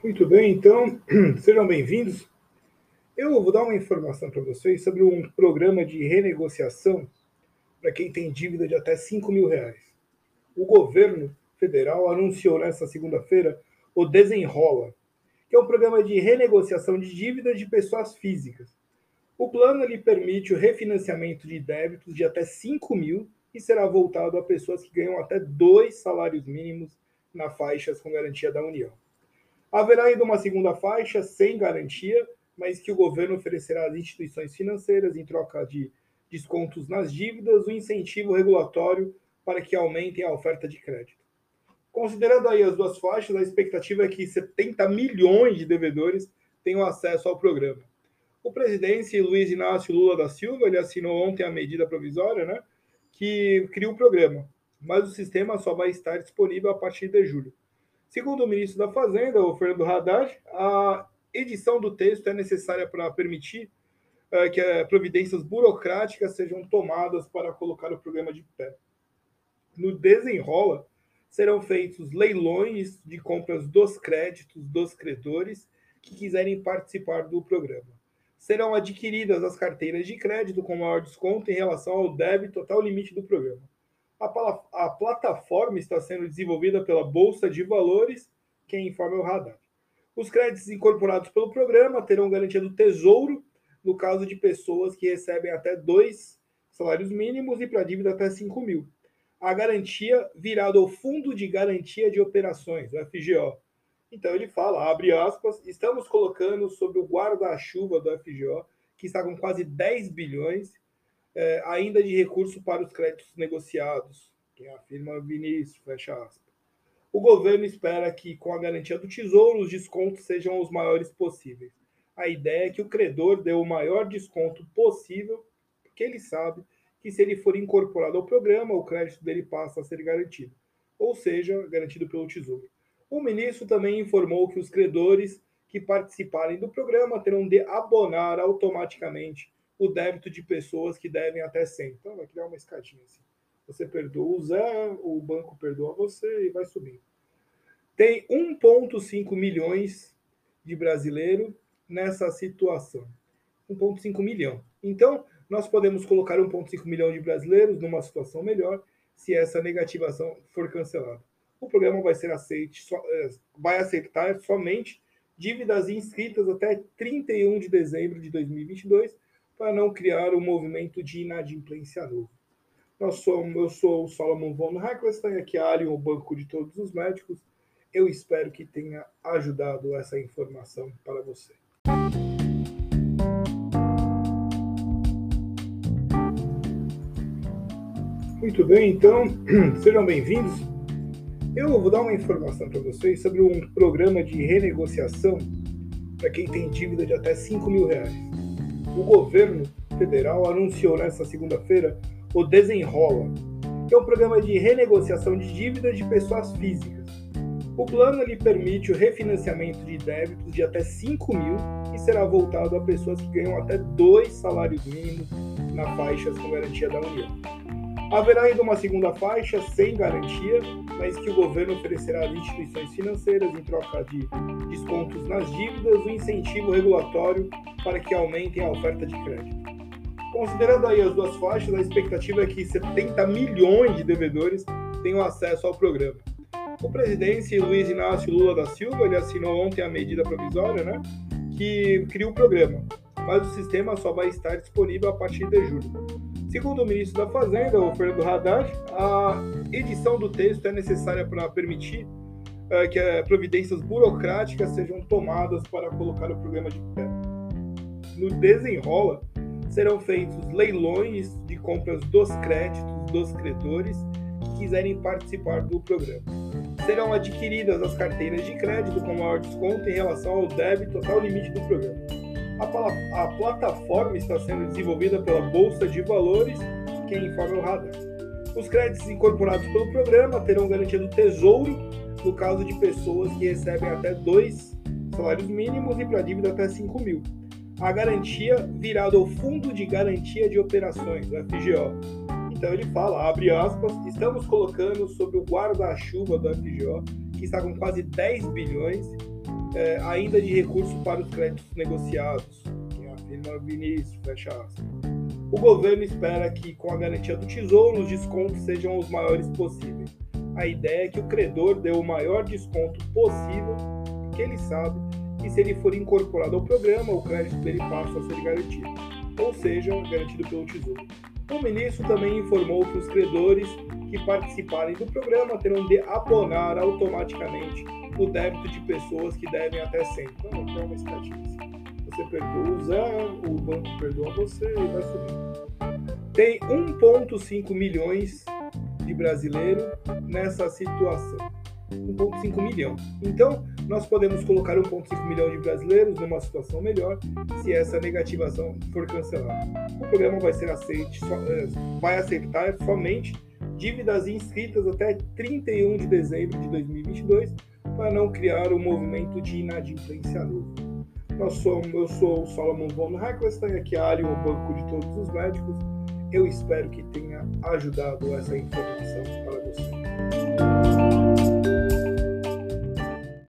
Muito bem, então, sejam bem-vindos. Eu vou dar uma informação para vocês sobre um programa de renegociação para quem tem dívida de até 5 mil reais. O governo federal anunciou nesta segunda-feira o Desenrola, que é um programa de renegociação de dívidas de pessoas físicas. O plano lhe permite o refinanciamento de débitos de até 5 mil e será voltado a pessoas que ganham até dois salários mínimos na faixas com garantia da União. Haverá ainda uma segunda faixa sem garantia, mas que o governo oferecerá às instituições financeiras em troca de descontos nas dívidas, o um incentivo regulatório para que aumentem a oferta de crédito. Considerando aí as duas faixas, a expectativa é que 70 milhões de devedores tenham acesso ao programa. O presidente Luiz Inácio Lula da Silva ele assinou ontem a medida provisória, né, que cria o programa, mas o sistema só vai estar disponível a partir de julho. Segundo o ministro da Fazenda, o Fernando Haddad, a edição do texto é necessária para permitir uh, que uh, providências burocráticas sejam tomadas para colocar o programa de pé. No desenrola, serão feitos leilões de compras dos créditos dos credores que quiserem participar do programa. Serão adquiridas as carteiras de crédito com maior desconto em relação ao débito até o limite do programa. A, a plataforma está sendo desenvolvida pela Bolsa de Valores, quem informa é o Radar. Os créditos incorporados pelo programa terão garantia do Tesouro no caso de pessoas que recebem até dois salários mínimos e para dívida até 5 mil a garantia virada ao Fundo de Garantia de Operações, o FGO. Então ele fala, abre aspas, estamos colocando sob o guarda-chuva do FGO, que está com quase 10 bilhões é, ainda de recurso para os créditos negociados, quem afirma Vinícius, fecha aspas. O governo espera que, com a garantia do Tesouro, os descontos sejam os maiores possíveis. A ideia é que o credor dê o maior desconto possível, porque ele sabe que se ele for incorporado ao programa, o crédito dele passa a ser garantido, ou seja, garantido pelo Tesouro. O ministro também informou que os credores que participarem do programa terão de abonar automaticamente o débito de pessoas que devem até 100. Então, vai criar uma escadinha assim. Você perdoa o Zé, o banco perdoa você e vai subindo. Tem 1,5 milhões de brasileiros nessa situação. 1,5 milhão. Então, nós podemos colocar 1,5 milhão de brasileiros numa situação melhor se essa negativação for cancelada. O programa vai ser aceite, é, vai aceitar somente dívidas inscritas até 31 de dezembro de 2022 para não criar um movimento de inadimplência novo. Nós somos, eu sou o Solomon von Heckelstein, aqui é a Alien, o banco de todos os médicos. Eu espero que tenha ajudado essa informação para você. Muito bem, então, sejam bem-vindos. Eu vou dar uma informação para vocês sobre um programa de renegociação para quem tem dívida de até 5 mil reais. O governo federal anunciou nesta segunda-feira o Desenrola, que é um programa de renegociação de dívidas de pessoas físicas. O plano lhe permite o refinanciamento de débitos de até 5 mil e será voltado a pessoas que ganham até dois salários mínimos na faixas com garantia da União. Haverá ainda uma segunda faixa sem garantia, mas que o governo oferecerá às instituições financeiras em troca de descontos nas dívidas, o um incentivo regulatório para que aumentem a oferta de crédito. Considerando aí as duas faixas, a expectativa é que 70 milhões de devedores tenham acesso ao programa. O presidente Luiz Inácio Lula da Silva ele assinou ontem a medida provisória, né, que cria o programa, mas o sistema só vai estar disponível a partir de julho. Segundo o ministro da Fazenda, o Fernando Haddad, a edição do texto é necessária para permitir uh, que uh, providências burocráticas sejam tomadas para colocar o programa de pé. No desenrola, serão feitos leilões de compras dos créditos dos credores que quiserem participar do programa. Serão adquiridas as carteiras de crédito com maior desconto em relação ao débito até o limite do programa. A, a plataforma está sendo desenvolvida pela Bolsa de Valores, quem informa é o Radar. Os créditos incorporados pelo programa terão garantia do Tesouro no caso de pessoas que recebem até dois salários mínimos e para dívida até 5 mil. A garantia virada ao Fundo de Garantia de Operações, FGO. Então ele fala, abre aspas, estamos colocando sob o guarda-chuva do FGO, que está com quase 10 bilhões é, ainda de recurso para os créditos negociados, que afirma Vinícius, fecha aspas. O governo espera que, com a garantia do Tesouro, os descontos sejam os maiores possíveis. A ideia é que o credor dê o maior desconto possível, porque ele sabe que se ele for incorporado ao programa, o crédito dele passa a ser garantido, ou seja, garantido pelo Tesouro. O ministro também informou que os credores que participarem do programa terão de abonar automaticamente o débito de pessoas que devem até 100. Então, é uma estatística. Você perdoa o Zé, o banco perdoa você e vai subir. Tem 1,5 milhões de brasileiros nessa situação. 1,5 milhão. Então, nós podemos colocar 1,5 milhão de brasileiros numa situação melhor se essa negativação for cancelada. O programa vai ser aceite, eh, vai aceitar somente dívidas inscritas até 31 de dezembro de 2022 para não criar um movimento de inadimplência novo. Nós eu sou o Solomon von Heckelstein, aqui é o banco de todos os médicos. Eu espero que tenha ajudado essa informação